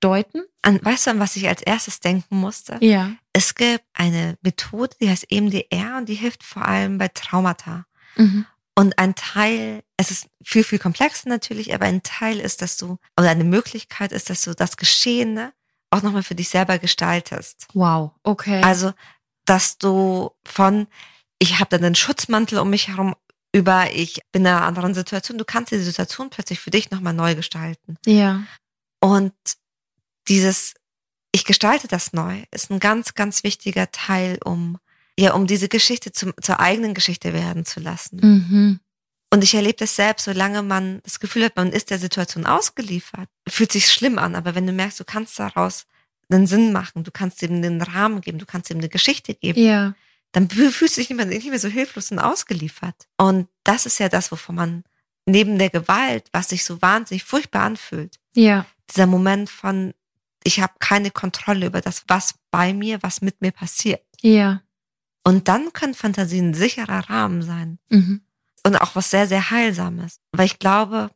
deuten? An, weißt du, an was ich als erstes denken musste? Ja. Es gibt eine Methode, die heißt EMDR und die hilft vor allem bei Traumata. Mhm. Und ein Teil, es ist viel, viel komplexer natürlich, aber ein Teil ist, dass du, oder eine Möglichkeit ist, dass du das Geschehene auch nochmal für dich selber gestaltest. Wow, okay. Also, dass du von, ich habe dann einen Schutzmantel um mich herum, über ich bin in einer anderen Situation, du kannst die Situation plötzlich für dich nochmal neu gestalten. Ja. Und dieses, ich gestalte das neu, ist ein ganz, ganz wichtiger Teil, um, ja, um diese Geschichte zum, zur eigenen Geschichte werden zu lassen. Mhm. Und ich erlebe das selbst, solange man das Gefühl hat, man ist der Situation ausgeliefert, fühlt sich schlimm an. Aber wenn du merkst, du kannst daraus einen Sinn machen, du kannst ihm den Rahmen geben, du kannst ihm eine Geschichte geben, ja. Dann fühlst du dich nicht mehr, nicht mehr so hilflos und ausgeliefert. Und das ist ja das, wovon man neben der Gewalt, was sich so wahnsinnig furchtbar anfühlt, ja. dieser Moment von, ich habe keine Kontrolle über das, was bei mir, was mit mir passiert. Ja. Und dann können Fantasien ein sicherer Rahmen sein. Mhm und auch was sehr, sehr Heilsames. Weil ich glaube,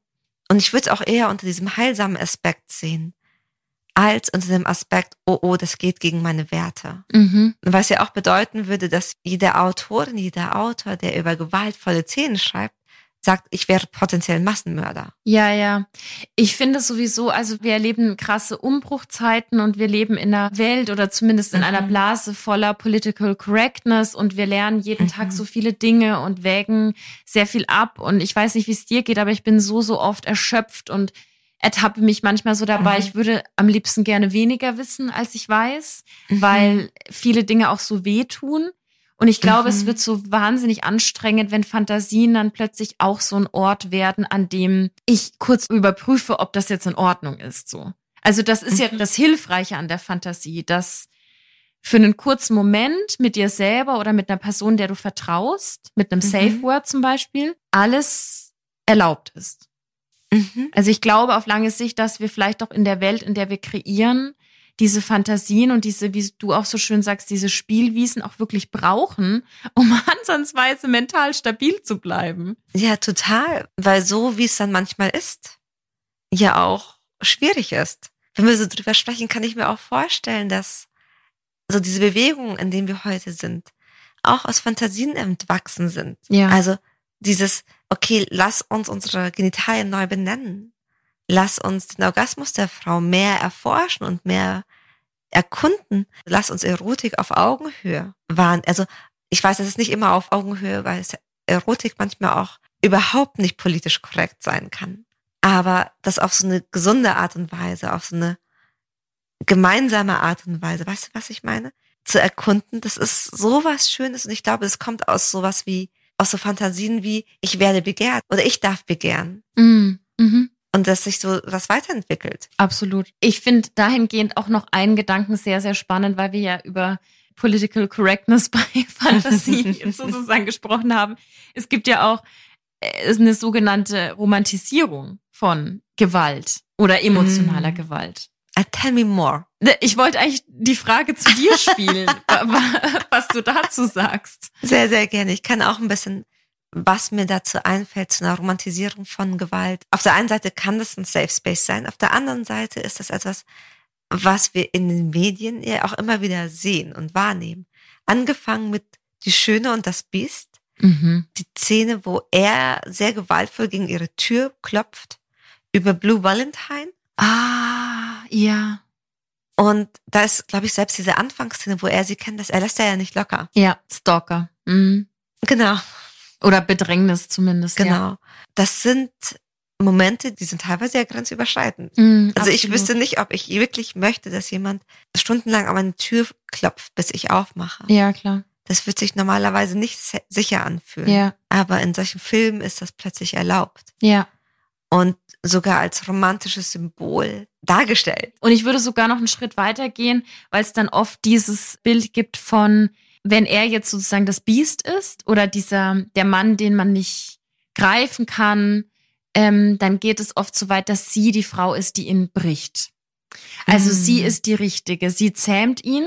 Und ich würde es auch eher unter diesem heilsamen Aspekt sehen, als unter dem Aspekt, oh, oh, das geht gegen meine Werte. Mhm. Was ja auch bedeuten würde, dass jeder Autorin, jeder Autor, der über gewaltvolle Szenen schreibt, sagt, ich wäre potenziell Massenmörder. Ja, ja. Ich finde sowieso, also wir erleben krasse Umbruchzeiten und wir leben in einer Welt oder zumindest in mhm. einer Blase voller Political Correctness und wir lernen jeden mhm. Tag so viele Dinge und wägen sehr viel ab und ich weiß nicht, wie es dir geht, aber ich bin so, so oft erschöpft und ertappe mich manchmal so dabei, mhm. ich würde am liebsten gerne weniger wissen, als ich weiß, mhm. weil viele Dinge auch so wehtun. Und ich glaube, mhm. es wird so wahnsinnig anstrengend, wenn Fantasien dann plötzlich auch so ein Ort werden, an dem ich kurz überprüfe, ob das jetzt in Ordnung ist, so. Also das ist ja mhm. das Hilfreiche an der Fantasie, dass für einen kurzen Moment mit dir selber oder mit einer Person, der du vertraust, mit einem mhm. Safe Word zum Beispiel, alles erlaubt ist. Mhm. Also ich glaube auf lange Sicht, dass wir vielleicht auch in der Welt, in der wir kreieren, diese Fantasien und diese, wie du auch so schön sagst, diese Spielwiesen auch wirklich brauchen, um [laughs] ansatzweise mental stabil zu bleiben. Ja, total. Weil so, wie es dann manchmal ist, ja auch schwierig ist. Wenn wir so drüber sprechen, kann ich mir auch vorstellen, dass so diese Bewegungen, in denen wir heute sind, auch aus Fantasien entwachsen sind. Ja. Also dieses, okay, lass uns unsere Genitalien neu benennen lass uns den Orgasmus der Frau mehr erforschen und mehr erkunden. Lass uns Erotik auf Augenhöhe wahren. Also ich weiß, es ist nicht immer auf Augenhöhe, weil Erotik manchmal auch überhaupt nicht politisch korrekt sein kann. Aber das auf so eine gesunde Art und Weise, auf so eine gemeinsame Art und Weise, weißt du, was ich meine? Zu erkunden, das ist sowas Schönes und ich glaube, es kommt aus sowas wie, aus so Fantasien wie, ich werde begehrt oder ich darf begehren. Mm, mhm und dass sich so was weiterentwickelt. Absolut. Ich finde dahingehend auch noch einen Gedanken sehr, sehr spannend, weil wir ja über Political Correctness [laughs] bei Fantasie [laughs] sozusagen gesprochen haben. Es gibt ja auch äh, eine sogenannte Romantisierung von Gewalt oder emotionaler mm. Gewalt. Uh, tell me more. Ich wollte eigentlich die Frage zu dir spielen, [laughs] was du dazu sagst. Sehr, sehr gerne. Ich kann auch ein bisschen was mir dazu einfällt, zu einer Romantisierung von Gewalt. Auf der einen Seite kann das ein Safe Space sein, auf der anderen Seite ist das etwas, was wir in den Medien ja auch immer wieder sehen und wahrnehmen. Angefangen mit Die Schöne und das Biest, mhm. die Szene, wo er sehr gewaltvoll gegen ihre Tür klopft, über Blue Valentine. Ah, ja. Und da ist, glaube ich, selbst diese Anfangsszene, wo er sie kennt, das, er lässt er ja nicht locker. Ja, Stalker. Mhm. Genau. Oder Bedrängnis zumindest. Genau. Ja. Das sind Momente, die sind teilweise ja grenzüberschreitend. Mm, also absolut. ich wüsste nicht, ob ich wirklich möchte, dass jemand stundenlang an meine Tür klopft, bis ich aufmache. Ja, klar. Das wird sich normalerweise nicht sicher anfühlen. Ja. Aber in solchen Filmen ist das plötzlich erlaubt. Ja. Und sogar als romantisches Symbol dargestellt. Und ich würde sogar noch einen Schritt weiter gehen, weil es dann oft dieses Bild gibt von wenn er jetzt sozusagen das Biest ist oder dieser, der Mann, den man nicht greifen kann, ähm, dann geht es oft so weit, dass sie die Frau ist, die ihn bricht. Also mhm. sie ist die Richtige. Sie zähmt ihn,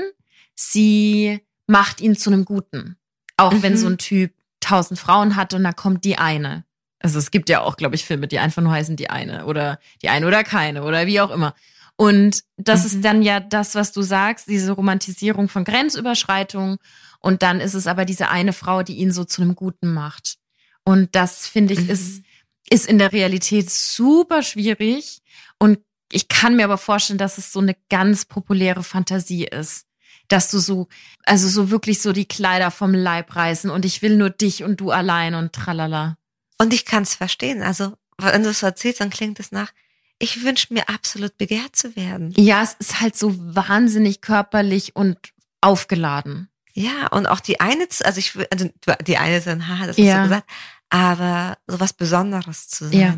sie macht ihn zu einem Guten. Auch mhm. wenn so ein Typ tausend Frauen hat und dann kommt die eine. Also es gibt ja auch, glaube ich, Filme, die einfach nur heißen die eine oder die eine oder keine oder wie auch immer. Und das mhm. ist dann ja das, was du sagst, diese Romantisierung von Grenzüberschreitung und dann ist es aber diese eine Frau, die ihn so zu einem Guten macht. Und das finde ich mhm. ist, ist in der Realität super schwierig. Und ich kann mir aber vorstellen, dass es so eine ganz populäre Fantasie ist. Dass du so, also so wirklich so die Kleider vom Leib reißen und ich will nur dich und du allein und tralala. Und ich kann es verstehen. Also, wenn du es so erzählst, dann klingt es nach, ich wünsche mir absolut begehrt zu werden. Ja, es ist halt so wahnsinnig körperlich und aufgeladen. Ja, und auch die eine, also ich, also die eine sind, haha, das hast ja. du gesagt, aber sowas Besonderes zu sein. Ja.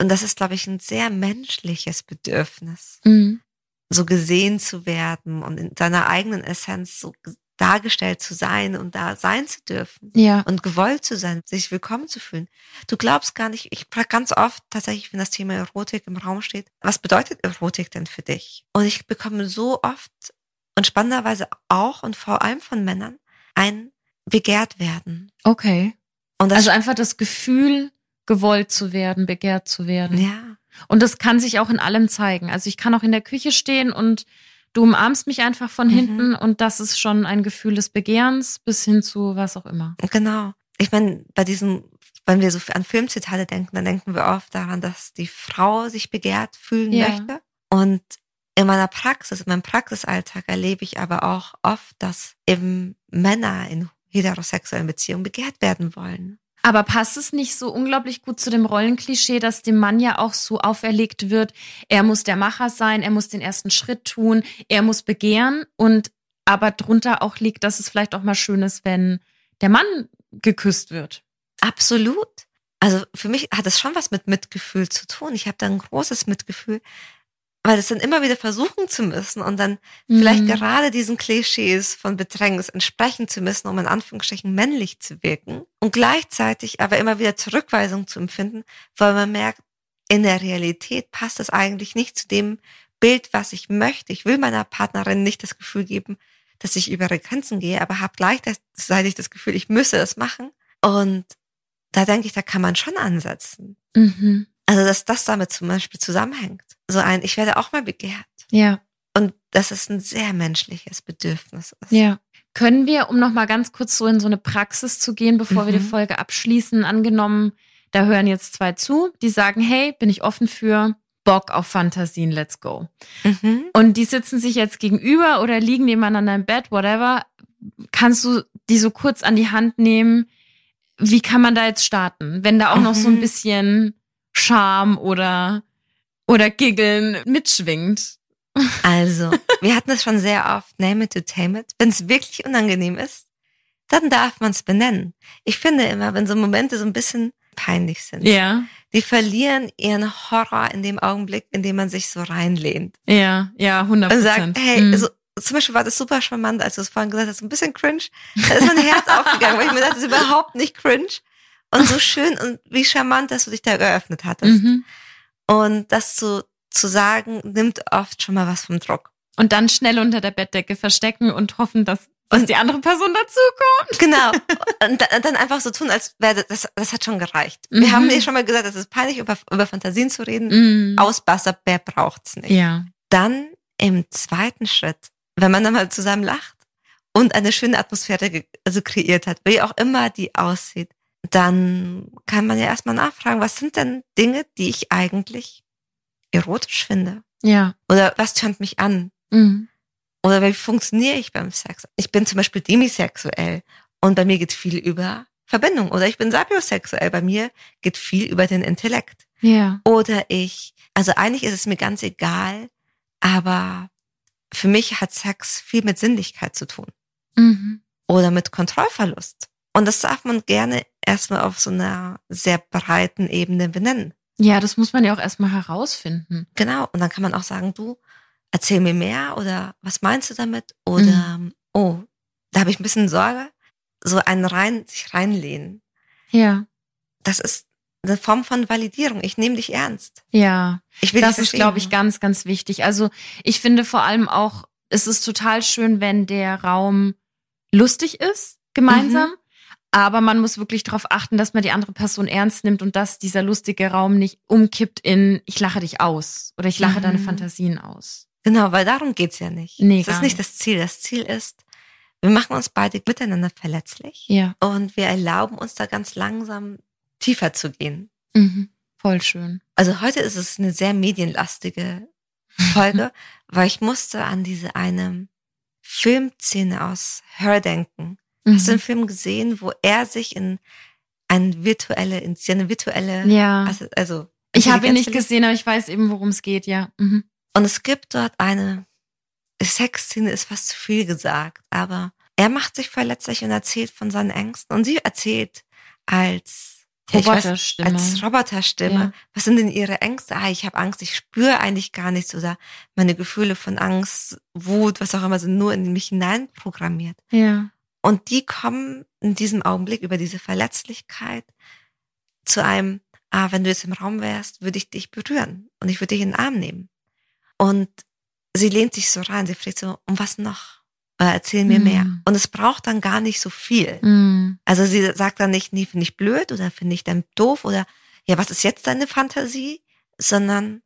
Und das ist, glaube ich, ein sehr menschliches Bedürfnis, mhm. so gesehen zu werden und in seiner eigenen Essenz so dargestellt zu sein und da sein zu dürfen. Ja. Und gewollt zu sein, sich willkommen zu fühlen. Du glaubst gar nicht, ich frage ganz oft tatsächlich, wenn das Thema Erotik im Raum steht, was bedeutet Erotik denn für dich? Und ich bekomme so oft und spannenderweise auch und vor allem von Männern ein begehrt werden. Okay. Und also einfach das Gefühl, gewollt zu werden, begehrt zu werden. Ja. Und das kann sich auch in allem zeigen. Also ich kann auch in der Küche stehen und du umarmst mich einfach von mhm. hinten und das ist schon ein Gefühl des Begehrens bis hin zu was auch immer. Genau. Ich meine, bei diesen, wenn wir so an Filmzitate denken, dann denken wir oft daran, dass die Frau sich begehrt fühlen ja. möchte. Und in meiner Praxis, in meinem Praxisalltag erlebe ich aber auch oft, dass eben Männer in heterosexuellen Beziehungen begehrt werden wollen. Aber passt es nicht so unglaublich gut zu dem Rollenklischee, dass dem Mann ja auch so auferlegt wird, er muss der Macher sein, er muss den ersten Schritt tun, er muss begehren und aber drunter auch liegt, dass es vielleicht auch mal schön ist, wenn der Mann geküsst wird. Absolut. Also für mich hat es schon was mit Mitgefühl zu tun. Ich habe da ein großes Mitgefühl, weil es dann immer wieder versuchen zu müssen und dann mhm. vielleicht gerade diesen Klischees von Bedrängnis entsprechen zu müssen, um in Anführungsstrichen männlich zu wirken und gleichzeitig aber immer wieder Zurückweisung zu empfinden, weil man merkt, in der Realität passt das eigentlich nicht zu dem Bild, was ich möchte. Ich will meiner Partnerin nicht das Gefühl geben, dass ich über ihre Grenzen gehe, aber habe gleichzeitig das Gefühl, ich müsse das machen. Und da denke ich, da kann man schon ansetzen. Mhm. Also, dass das damit zum Beispiel zusammenhängt. So ein, ich werde auch mal begehrt. Ja. Und dass es ein sehr menschliches Bedürfnis ist. Ja. Können wir, um nochmal ganz kurz so in so eine Praxis zu gehen, bevor mhm. wir die mhm. Folge abschließen, angenommen, da hören jetzt zwei zu, die sagen, hey, bin ich offen für Bock auf Fantasien, let's go. Mhm. Und die sitzen sich jetzt gegenüber oder liegen nebeneinander im Bett, whatever. Kannst du die so kurz an die Hand nehmen? Wie kann man da jetzt starten? Wenn da auch mhm. noch so ein mhm. bisschen Charme oder, oder Giggeln mitschwingt. [laughs] Also, wir hatten es schon sehr oft, name it to tame it. Wenn es wirklich unangenehm ist, dann darf man es benennen. Ich finde immer, wenn so Momente so ein bisschen peinlich sind, ja. die verlieren ihren Horror in dem Augenblick, in dem man sich so reinlehnt. Ja, ja, 100 Und sagt, hey, mhm. also, zum Beispiel war das super charmant, als du es vorhin gesagt hast, ein bisschen cringe. Da ist mein Herz aufgegangen, weil ich mir dachte, das ist überhaupt nicht cringe. Und so [laughs] schön und wie charmant, dass du dich da geöffnet hattest. Mhm. Und das zu, zu sagen, nimmt oft schon mal was vom Druck. Und dann schnell unter der Bettdecke verstecken und hoffen, dass, dass die andere Person dazukommt. Genau. [laughs] Und dann einfach so tun, als wäre das, das hat schon gereicht. Mhm. Wir haben dir schon mal gesagt, es ist peinlich, über, über Fantasien zu reden. Mhm. Ausbasser, wer braucht's nicht? Ja. Dann im zweiten Schritt, wenn man dann mal zusammen lacht und eine schöne Atmosphäre also kreiert hat, wie auch immer die aussieht, dann kann man ja erstmal nachfragen, was sind denn Dinge, die ich eigentlich erotisch finde? Ja. Oder was tönt mich an? Mhm. Oder wie funktioniere ich beim Sex? Ich bin zum Beispiel demisexuell und bei mir geht viel über Verbindung. Oder ich bin sapiosexuell, bei mir geht viel über den Intellekt. Ja. Oder ich, also eigentlich ist es mir ganz egal, aber für mich hat Sex viel mit Sinnlichkeit zu tun. Mhm. Oder mit Kontrollverlust. Und das darf man gerne erstmal auf so einer sehr breiten Ebene benennen. Ja, das muss man ja auch erstmal herausfinden. Genau. Und dann kann man auch sagen, du, erzähl mir mehr oder was meinst du damit? Oder, mhm. oh, da habe ich ein bisschen Sorge. So ein rein, sich reinlehnen. Ja. Das ist eine Form von Validierung. Ich nehme dich ernst. Ja. Ich will das ist, glaube ich, ganz, ganz wichtig. Also ich finde vor allem auch, es ist total schön, wenn der Raum lustig ist, gemeinsam. Mhm. Aber man muss wirklich darauf achten, dass man die andere Person ernst nimmt und dass dieser lustige Raum nicht umkippt in ich lache dich aus oder ich lache mhm. deine Fantasien aus. Genau, weil darum geht's ja nicht. Nee, das ist nicht, nicht das Ziel. Das Ziel ist, wir machen uns beide miteinander verletzlich. Ja. Und wir erlauben uns da ganz langsam tiefer zu gehen. Mhm. Voll schön. Also heute ist es eine sehr medienlastige Folge, [laughs] weil ich musste an diese eine Filmszene aus Her denken. Mhm. Hast du einen mhm. Film gesehen, wo er sich in eine virtuelle, in eine virtuelle, ja. also, also ich habe ihn nicht gesehen, aber ich weiß eben, worum es geht, ja. Mhm. Und es gibt dort eine Sexszene, ist fast zu viel gesagt, aber er macht sich verletzlich und erzählt von seinen Ängsten und sie erzählt als Roboterstimme. Weiß, als Roboterstimme. Ja. Was sind denn ihre Ängste? Ah, ich habe Angst, ich spüre eigentlich gar nichts oder meine Gefühle von Angst, Wut, was auch immer sind nur in mich hineinprogrammiert. Ja. Und die kommen in diesem Augenblick über diese Verletzlichkeit zu einem, ah, wenn du jetzt im Raum wärst, würde ich dich berühren und ich würde dich in den Arm nehmen. Und sie lehnt sich so rein, sie fragt so, um was noch? Oder erzähl mir mm. mehr. Und es braucht dann gar nicht so viel. Mm. Also sie sagt dann nicht, nee, finde ich blöd oder finde ich dann doof oder ja, was ist jetzt deine Fantasie? sondern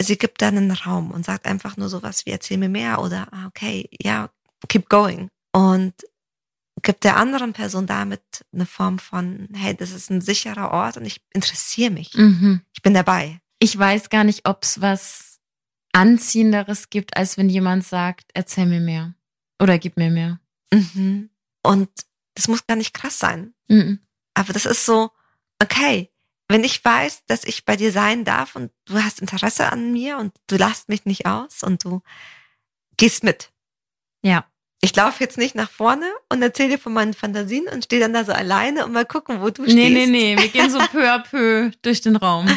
sie gibt dann einen Raum und sagt einfach nur sowas wie erzähl mir mehr oder ah, okay, ja, keep going und gibt der anderen Person damit eine Form von hey, das ist ein sicherer Ort und ich interessiere mich. Mhm. Ich bin dabei. Ich weiß gar nicht, ob es was anziehenderes gibt, als wenn jemand sagt, erzähl mir mehr oder gib mir mehr. Mhm. Und das muss gar nicht krass sein. Mhm. Aber das ist so, okay, wenn ich weiß, dass ich bei dir sein darf und du hast Interesse an mir und du lässt mich nicht aus und du gehst mit. Ja. Ich laufe jetzt nicht nach vorne und erzähle dir von meinen Fantasien und stehe dann da so alleine und mal gucken, wo du nee, stehst. Nee, nee, nee, wir gehen so [laughs] peu à peu durch den Raum.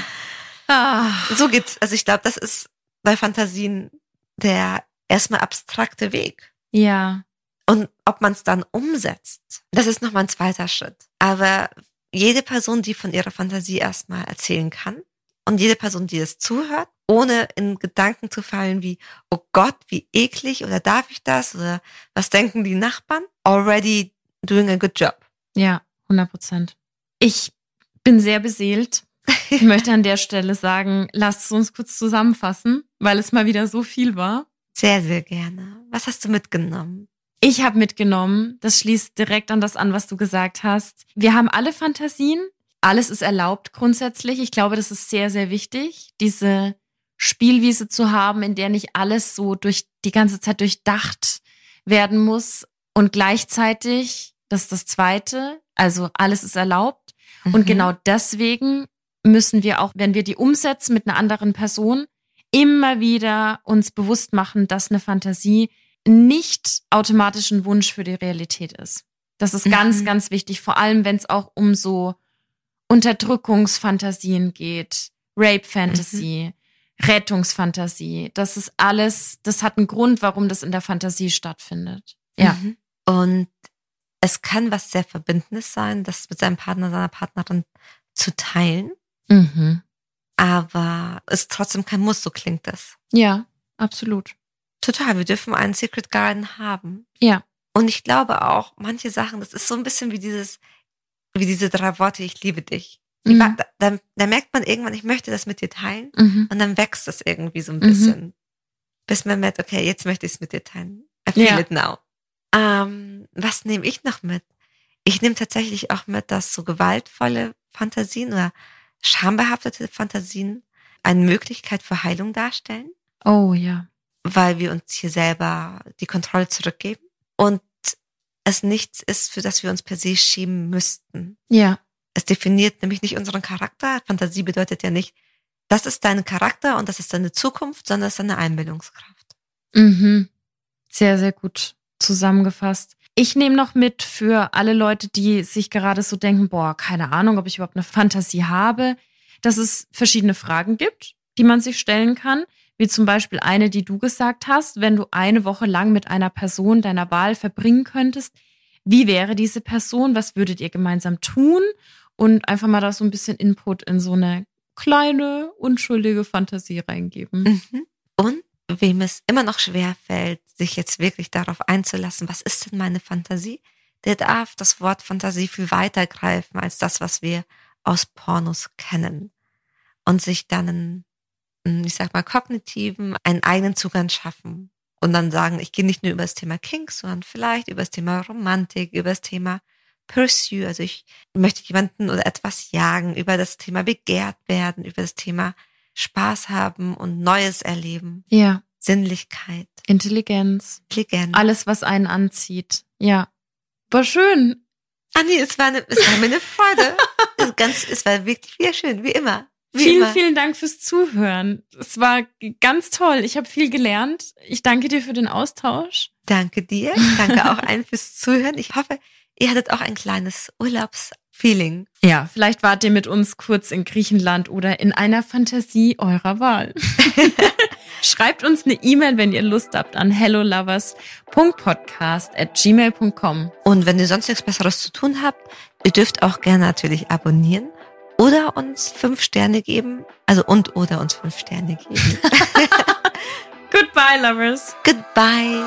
Ah. So geht's. Also ich glaube, das ist bei Fantasien der erstmal abstrakte Weg. Ja. Und ob man es dann umsetzt, das ist nochmal ein zweiter Schritt. Aber jede Person, die von ihrer Fantasie erstmal erzählen kann und jede Person, die es zuhört, ohne in Gedanken zu fallen wie, oh Gott, wie eklig oder darf ich das oder was denken die Nachbarn, already doing a good job. Ja, 100 Prozent. Ich bin sehr beseelt. Ich möchte an der Stelle sagen, lasst uns kurz zusammenfassen, weil es mal wieder so viel war. Sehr, sehr gerne. Was hast du mitgenommen? Ich habe mitgenommen, das schließt direkt an das an, was du gesagt hast. Wir haben alle Fantasien, alles ist erlaubt grundsätzlich. Ich glaube, das ist sehr, sehr wichtig, diese Spielwiese zu haben, in der nicht alles so durch die ganze Zeit durchdacht werden muss. Und gleichzeitig, das ist das Zweite, also alles ist erlaubt. Mhm. Und genau deswegen müssen wir auch, wenn wir die umsetzen mit einer anderen Person, immer wieder uns bewusst machen, dass eine Fantasie nicht automatisch ein Wunsch für die Realität ist. Das ist ganz, mhm. ganz wichtig, vor allem wenn es auch um so Unterdrückungsfantasien geht, Rape-Fantasy, mhm. Rettungsfantasie. Das ist alles, das hat einen Grund, warum das in der Fantasie stattfindet. Ja. Mhm. Und es kann was sehr Verbindendes sein, das mit seinem Partner, seiner Partnerin zu teilen. Mhm. Aber es ist trotzdem kein Muss, so klingt das. Ja, absolut. Total, wir dürfen einen Secret Garden haben. Ja. Und ich glaube auch, manche Sachen, das ist so ein bisschen wie dieses, wie diese drei Worte, ich liebe dich. Mhm. Da, da, da, merkt man irgendwann, ich möchte das mit dir teilen. Mhm. Und dann wächst das irgendwie so ein bisschen. Mhm. Bis man merkt, okay, jetzt möchte ich es mit dir teilen. I feel ja. it now. Ähm, was nehme ich noch mit? Ich nehme tatsächlich auch mit, dass so gewaltvolle Fantasien oder schambehaftete Fantasien eine Möglichkeit für Heilung darstellen. Oh ja weil wir uns hier selber die Kontrolle zurückgeben und es nichts ist, für das wir uns per se schämen müssten. Ja. Es definiert nämlich nicht unseren Charakter. Fantasie bedeutet ja nicht, das ist dein Charakter und das ist deine Zukunft, sondern es ist deine Einbildungskraft. Mhm. Sehr, sehr gut zusammengefasst. Ich nehme noch mit für alle Leute, die sich gerade so denken, boah, keine Ahnung, ob ich überhaupt eine Fantasie habe, dass es verschiedene Fragen gibt, die man sich stellen kann wie zum Beispiel eine, die du gesagt hast, wenn du eine Woche lang mit einer Person deiner Wahl verbringen könntest, wie wäre diese Person, was würdet ihr gemeinsam tun und einfach mal da so ein bisschen Input in so eine kleine, unschuldige Fantasie reingeben. Mhm. Und wem es immer noch schwer fällt, sich jetzt wirklich darauf einzulassen, was ist denn meine Fantasie, der darf das Wort Fantasie viel weiter greifen als das, was wir aus Pornos kennen und sich dann ein hm, ich sag mal, kognitiven, einen eigenen Zugang schaffen. Und dann sagen, ich gehe nicht nur über das Thema Kings, sondern vielleicht über das Thema Romantik, über das Thema Pursue. Also ich möchte jemanden oder etwas jagen, über das Thema begehrt werden, über das Thema Spaß haben und Neues erleben. Ja. Sinnlichkeit. Intelligenz. Intelligenz. Alles, was einen anzieht. Ja. War schön. Anni, es war, eine, es war mir eine Freude. [laughs] es, ganz, es war wirklich wieder schön, wie immer. Wie vielen, immer. vielen Dank fürs Zuhören. Es war ganz toll. Ich habe viel gelernt. Ich danke dir für den Austausch. Danke dir. Ich danke auch allen fürs Zuhören. Ich hoffe, ihr hattet auch ein kleines Urlaubsfeeling. Ja, vielleicht wart ihr mit uns kurz in Griechenland oder in einer Fantasie eurer Wahl. [laughs] Schreibt uns eine E-Mail, wenn ihr Lust habt, an hellolovers.podcast at gmail.com. Und wenn ihr sonst nichts Besseres zu tun habt, ihr dürft auch gerne natürlich abonnieren oder uns fünf Sterne geben. Also und oder uns fünf Sterne geben. [laughs] Goodbye, lovers. Goodbye.